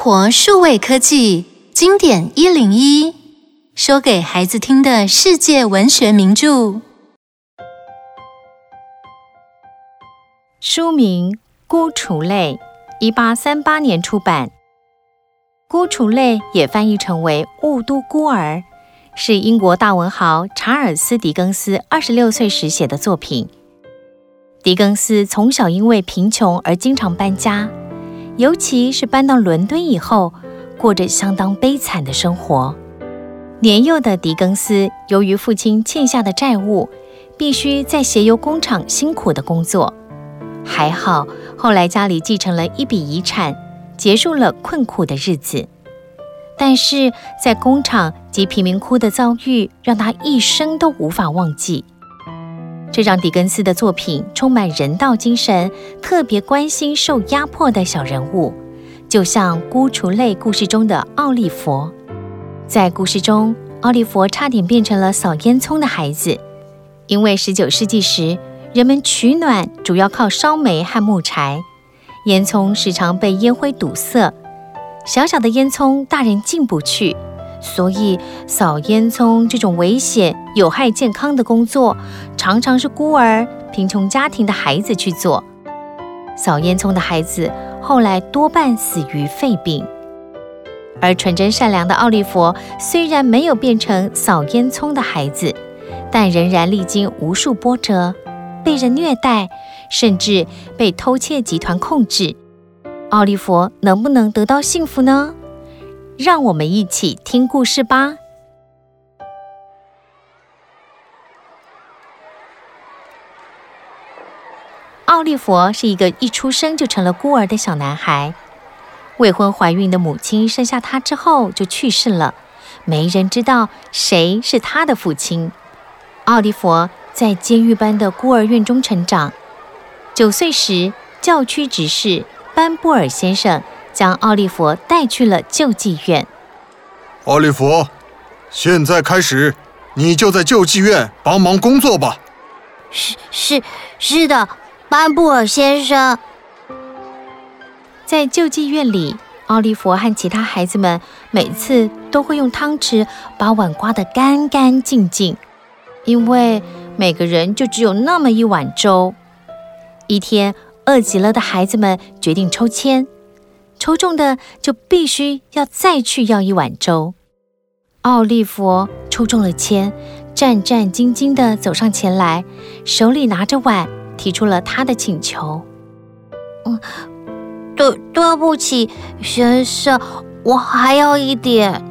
活数位科技经典一零一，说给孩子听的世界文学名著。书名《孤雏泪》，一八三八年出版。《孤雏泪》也翻译成为《雾都孤儿》，是英国大文豪查尔斯·狄更斯二十六岁时写的作品。狄更斯从小因为贫穷而经常搬家，尤其是搬到伦敦以后，过着相当悲惨的生活。年幼的狄更斯由于父亲欠下的债务，必须在鞋油工厂辛苦的工作。还好，后来家里继承了一笔遗产，结束了困苦的日子。但是在工厂及贫民窟的遭遇，让他一生都无法忘记。这让狄更斯的作品充满人道精神，特别关心受压迫的小人物，就像《孤雏泪》故事中的奥利弗。在故事中，奥利弗差点变成了扫烟囱的孩子，因为19世纪时人们取暖主要靠烧煤和木柴，烟囱时常被烟灰堵塞，小小的烟囱大人进不去。所以，扫烟囱这种危险、有害健康的工作，常常是孤儿、贫穷家庭的孩子去做。扫烟囱的孩子后来多半死于肺病，而纯真善良的奥利弗虽然没有变成扫烟囱的孩子，但仍然历经无数波折，被人虐待，甚至被偷窃集团控制。奥利弗能不能得到幸福呢？让我们一起听故事吧。奥利弗是一个一出生就成了孤儿的小男孩。未婚怀孕的母亲生下他之后就去世了，没人知道谁是他的父亲。奥利弗在监狱般的孤儿院中成长。九岁时，教区执事班布尔先生。将奥利弗带去了救济院。奥利弗，现在开始，你就在救济院帮忙工作吧。是是是的，班布尔先生。在救济院里，奥利弗和其他孩子们每次都会用汤匙把碗刮得干干净净，因为每个人就只有那么一碗粥。一天，饿极了的孩子们决定抽签。抽中的就必须要再去要一碗粥。奥利弗抽中了签，战战兢兢地走上前来，手里拿着碗，提出了他的请求。嗯，对，对不起，先生，我还要一点。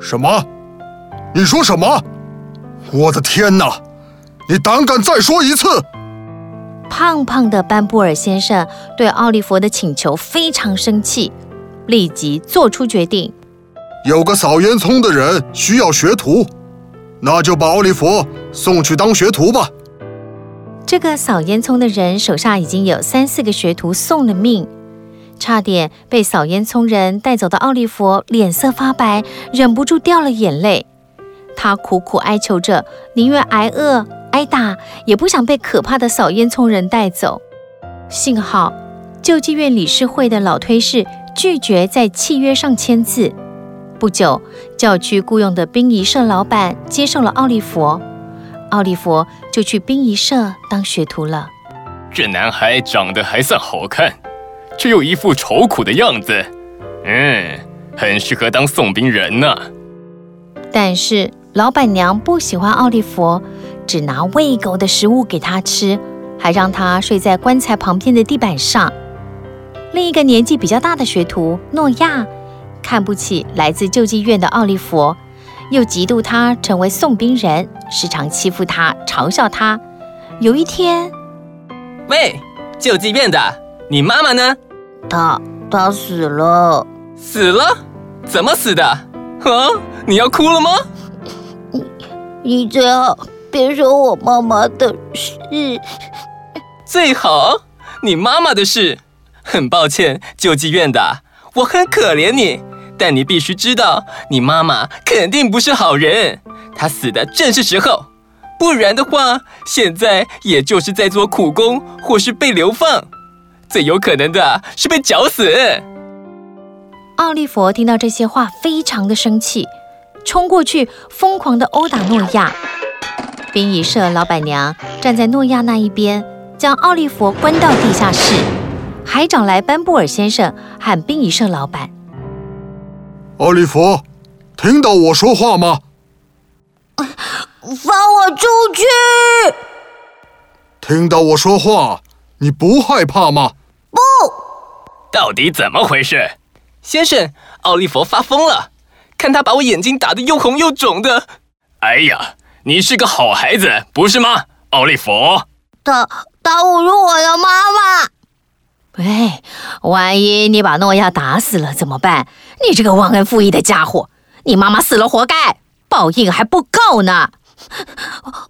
什么？你说什么？我的天哪！你胆敢再说一次？胖胖的班布尔先生对奥利弗的请求非常生气，立即做出决定：有个扫烟囱的人需要学徒，那就把奥利弗送去当学徒吧。这个扫烟囱的人手下已经有三四个学徒送了命，差点被扫烟囱人带走的奥利弗脸色发白，忍不住掉了眼泪。他苦苦哀求着，宁愿挨饿。挨打也不想被可怕的扫烟囱人带走。幸好救济院理事会的老推事拒绝在契约上签字。不久，教区雇佣的殡仪社老板接受了奥利佛，奥利佛就去殡仪社当学徒了。这男孩长得还算好看，却又一副愁苦的样子，嗯，很适合当送殡人呢。但是老板娘不喜欢奥利弗。只拿喂狗的食物给他吃，还让他睡在棺材旁边的地板上。另一个年纪比较大的学徒诺亚看不起来自救济院的奥利弗，又嫉妒他成为送兵人，时常欺负他，嘲笑他。有一天，喂，救济院的，你妈妈呢？她她死了。死了？怎么死的？啊，你要哭了吗？你你最好。别说我妈妈的事，最好你妈妈的事。很抱歉，救济院的，我很可怜你，但你必须知道，你妈妈肯定不是好人，她死的正是时候，不然的话，现在也就是在做苦工，或是被流放，最有可能的是被绞死。奥利弗听到这些话，非常的生气，冲过去疯狂的殴打诺亚。冰仪社老板娘站在诺亚那一边，将奥利弗关到地下室，还找来班布尔先生喊殡仪社老板。奥利弗，听到我说话吗？放我出去！听到我说话，你不害怕吗？不。到底怎么回事？先生，奥利弗发疯了，看他把我眼睛打得又红又肿的。哎呀！你是个好孩子，不是吗，奥利弗？他他侮辱我的妈妈。喂，万一你把诺亚打死了怎么办？你这个忘恩负义的家伙！你妈妈死了活该，报应还不够呢。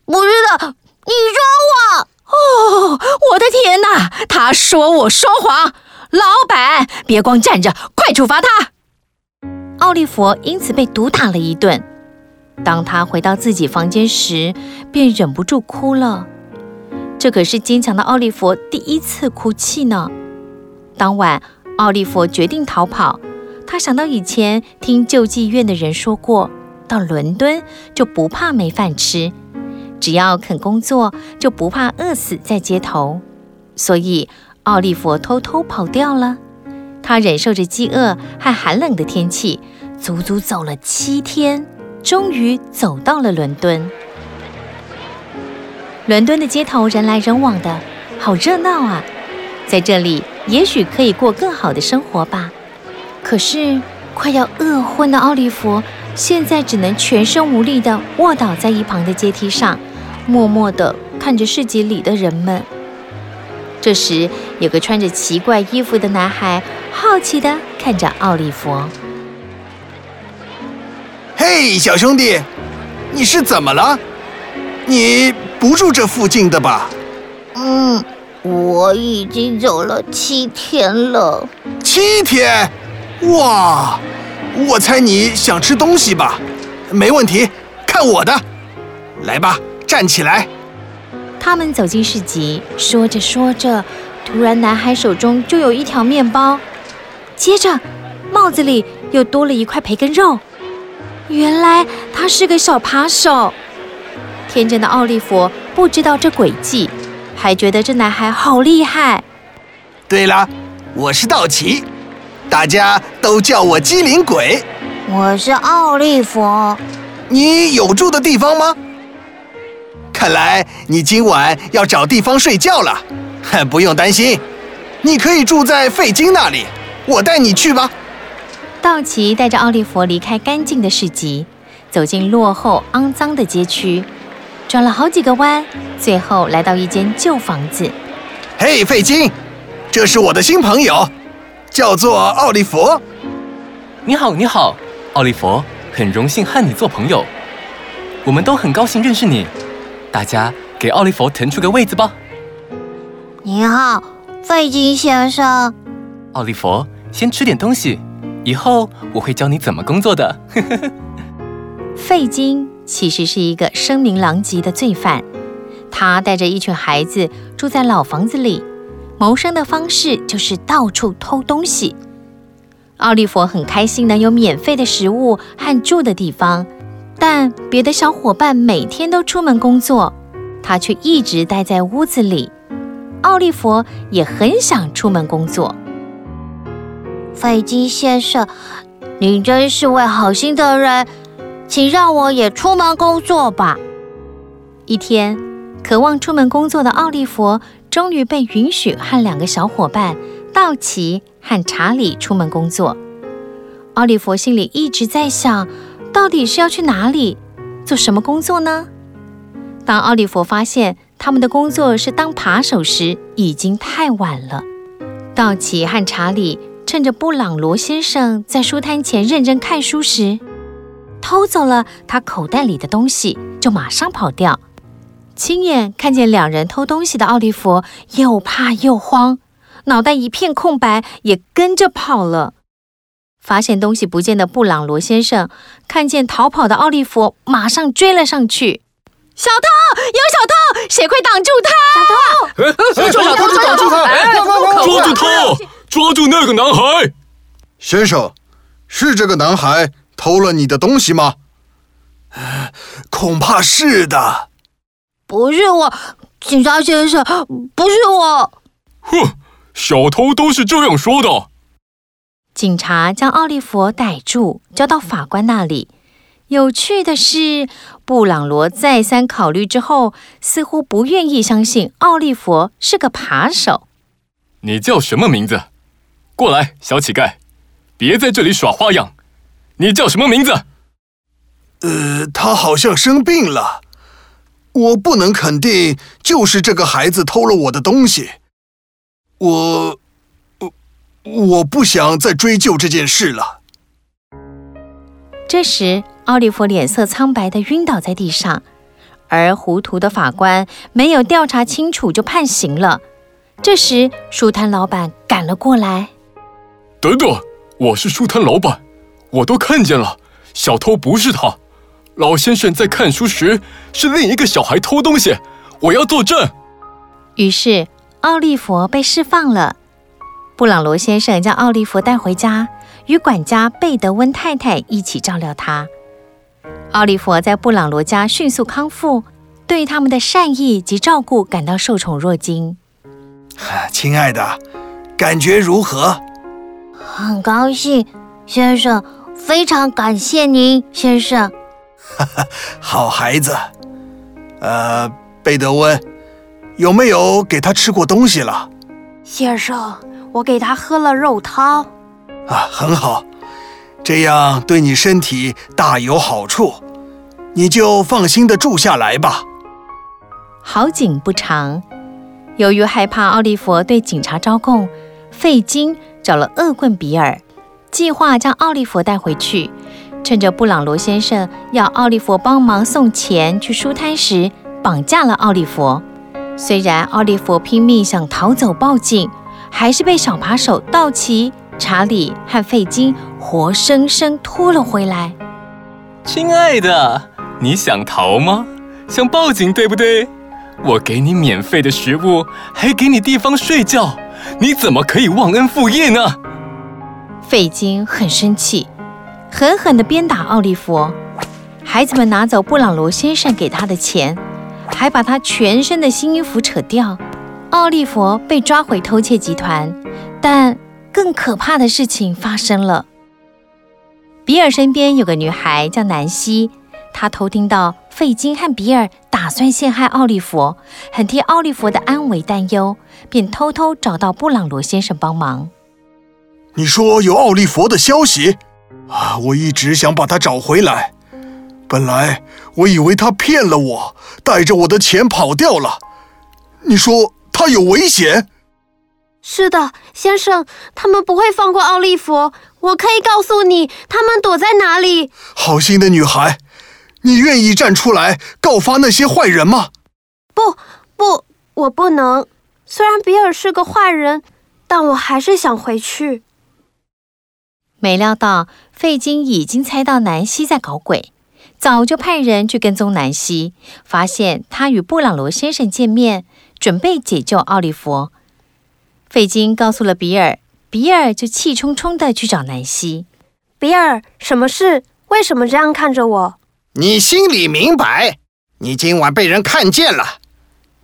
不是的，你说我。哦，我的天哪！他说我说谎。老板，别光站着，快处罚他。奥利弗因此被毒打了一顿。当他回到自己房间时，便忍不住哭了。这可是坚强的奥利弗第一次哭泣呢。当晚，奥利弗决定逃跑。他想到以前听救济院的人说过，到伦敦就不怕没饭吃，只要肯工作，就不怕饿死在街头。所以，奥利弗偷偷跑掉了。他忍受着饥饿和寒冷的天气，足足走了七天。终于走到了伦敦。伦敦的街头人来人往的，好热闹啊！在这里，也许可以过更好的生活吧。可是，快要饿昏的奥利弗，现在只能全身无力地卧倒在一旁的阶梯上，默默地看着市集里的人们。这时，有个穿着奇怪衣服的男孩，好奇地看着奥利弗。嘿，小兄弟，你是怎么了？你不住这附近的吧？嗯，我已经走了七天了。七天？哇！我猜你想吃东西吧？没问题，看我的！来吧，站起来。他们走进市集，说着说着，突然男孩手中就有一条面包，接着帽子里又多了一块培根肉。原来他是个小扒手，天真的奥利弗不知道这诡计，还觉得这男孩好厉害。对了，我是道奇，大家都叫我机灵鬼。我是奥利弗，你有住的地方吗？看来你今晚要找地方睡觉了。不用担心，你可以住在费金那里，我带你去吧。道奇带着奥利弗离开干净的市集，走进落后肮脏的街区，转了好几个弯，最后来到一间旧房子。嘿，费金，这是我的新朋友，叫做奥利弗。你好，你好，奥利弗，很荣幸和你做朋友。我们都很高兴认识你。大家给奥利弗腾出个位子吧。你好，费金先生。奥利弗，先吃点东西。以后我会教你怎么工作的。费金其实是一个声名狼藉的罪犯，他带着一群孩子住在老房子里，谋生的方式就是到处偷东西。奥利弗很开心能有免费的食物和住的地方，但别的小伙伴每天都出门工作，他却一直待在屋子里。奥利弗也很想出门工作。费金先生，你真是位好心的人，请让我也出门工作吧。一天，渴望出门工作的奥利弗终于被允许和两个小伙伴道奇和查理出门工作。奥利弗心里一直在想，到底是要去哪里，做什么工作呢？当奥利弗发现他们的工作是当扒手时，已经太晚了。道奇和查理。趁着布朗罗先生在书摊前认真看书时，偷走了他口袋里的东西，就马上跑掉。亲眼看见两人偷东西的奥利弗又怕又慌，脑袋一片空白，也跟着跑了。发现东西不见的布朗罗先生看见逃跑的奥利弗，马上追了上去。小偷，有小偷，谁快挡住他！小偷，小偷，挡住他！抓住他！抓住那个男孩！先生，是这个男孩偷了你的东西吗？恐怕是的。不是我，警察先生，不是我。哼，小偷都是这样说的。警察将奥利弗逮住，交到法官那里。有趣的是，布朗罗再三考虑之后，似乎不愿意相信奥利弗是个扒手。你叫什么名字？过来，小乞丐，别在这里耍花样。你叫什么名字？呃，他好像生病了，我不能肯定就是这个孩子偷了我的东西。我，我，我不想再追究这件事了。这时，奥利弗脸色苍白的晕倒在地上，而糊涂的法官没有调查清楚就判刑了。这时，书摊老板赶了过来。等等，我是书摊老板，我都看见了，小偷不是他。老先生在看书时是另一个小孩偷东西，我要作证。于是，奥利弗被释放了。布朗罗先生将奥利弗带回家，与管家贝德温太太一起照料他。奥利弗在布朗罗家迅速康复，对他们的善意及照顾感到受宠若惊。亲爱的，感觉如何？很高兴，先生，非常感谢您，先生。哈哈，好孩子。呃，贝德温，有没有给他吃过东西了？先生，我给他喝了肉汤。啊，很好。这样对你身体大有好处，你就放心的住下来吧。好景不长，由于害怕奥利弗对警察招供，费金找了恶棍比尔，计划将奥利弗带回去，趁着布朗罗先生要奥利弗帮忙送钱去书摊时，绑架了奥利弗。虽然奥利弗拼命想逃走报警，还是被小扒手道奇。查理和费金活生生拖了回来。亲爱的，你想逃吗？想报警对不对？我给你免费的食物，还给你地方睡觉，你怎么可以忘恩负义呢？费金很生气，狠狠地鞭打奥利弗。孩子们拿走布朗罗先生给他的钱，还把他全身的新衣服扯掉。奥利弗被抓回偷窃集团，但。更可怕的事情发生了。比尔身边有个女孩叫南希，她偷听到费金和比尔打算陷害奥利弗，很替奥利弗的安危担忧，便偷偷找到布朗罗先生帮忙。你说有奥利弗的消息？啊，我一直想把他找回来。本来我以为他骗了我，带着我的钱跑掉了。你说他有危险？是的，先生，他们不会放过奥利弗。我可以告诉你，他们躲在哪里。好心的女孩，你愿意站出来告发那些坏人吗？不，不，我不能。虽然比尔是个坏人，但我还是想回去。没料到费金已经猜到南希在搞鬼，早就派人去跟踪南希，发现他与布朗罗先生见面，准备解救奥利弗。费金告诉了比尔，比尔就气冲冲的去找南希。比尔，什么事？为什么这样看着我？你心里明白，你今晚被人看见了，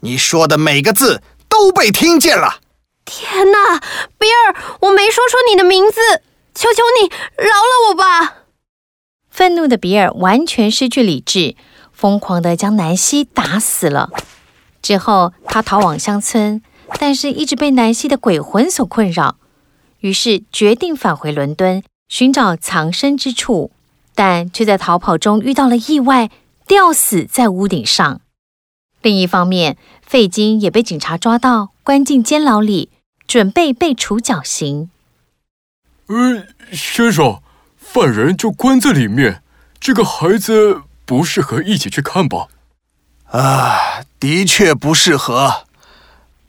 你说的每个字都被听见了。天哪，比尔，我没说出你的名字，求求你饶了我吧！愤怒的比尔完全失去理智，疯狂的将南希打死了。之后，他逃往乡村。但是，一直被南希的鬼魂所困扰，于是决定返回伦敦寻找藏身之处，但却在逃跑中遇到了意外，吊死在屋顶上。另一方面，费金也被警察抓到，关进监牢里，准备被处绞刑。呃，先生，犯人就关在里面，这个孩子不适合一起去看吧？啊，的确不适合。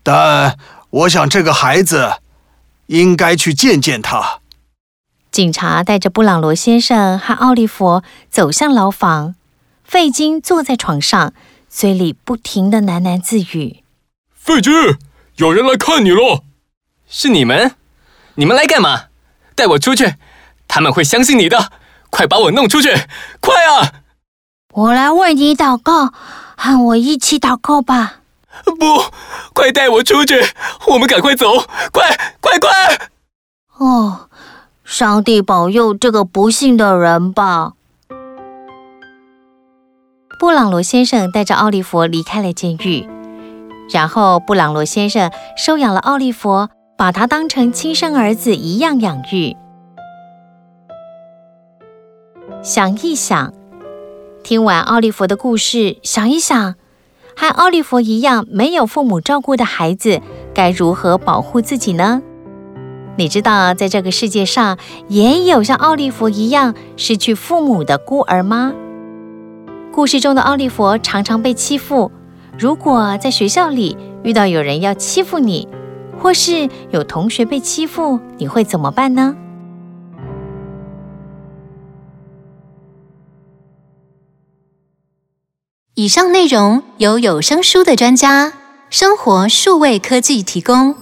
但我想，这个孩子应该去见见他。警察带着布朗罗先生和奥利弗走向牢房。费金坐在床上，嘴里不停的喃喃自语：“费金，有人来看你了。”“是你们？你们来干嘛？带我出去！他们会相信你的。快把我弄出去！快啊！我来为你祷告，和我一起祷告吧。不，快带我出去！我们赶快走！快快快！哦，上帝保佑这个不幸的人吧。布朗罗先生带着奥利弗离开了监狱，然后布朗罗先生收养了奥利弗，把他当成亲生儿子一样养育。想一想，听完奥利弗的故事，想一想，和奥利弗一样没有父母照顾的孩子，该如何保护自己呢？你知道，在这个世界上，也有像奥利弗一样失去父母的孤儿吗？故事中的奥利弗常常被欺负。如果在学校里遇到有人要欺负你，或是有同学被欺负，你会怎么办呢？以上内容由有声书的专家生活数位科技提供。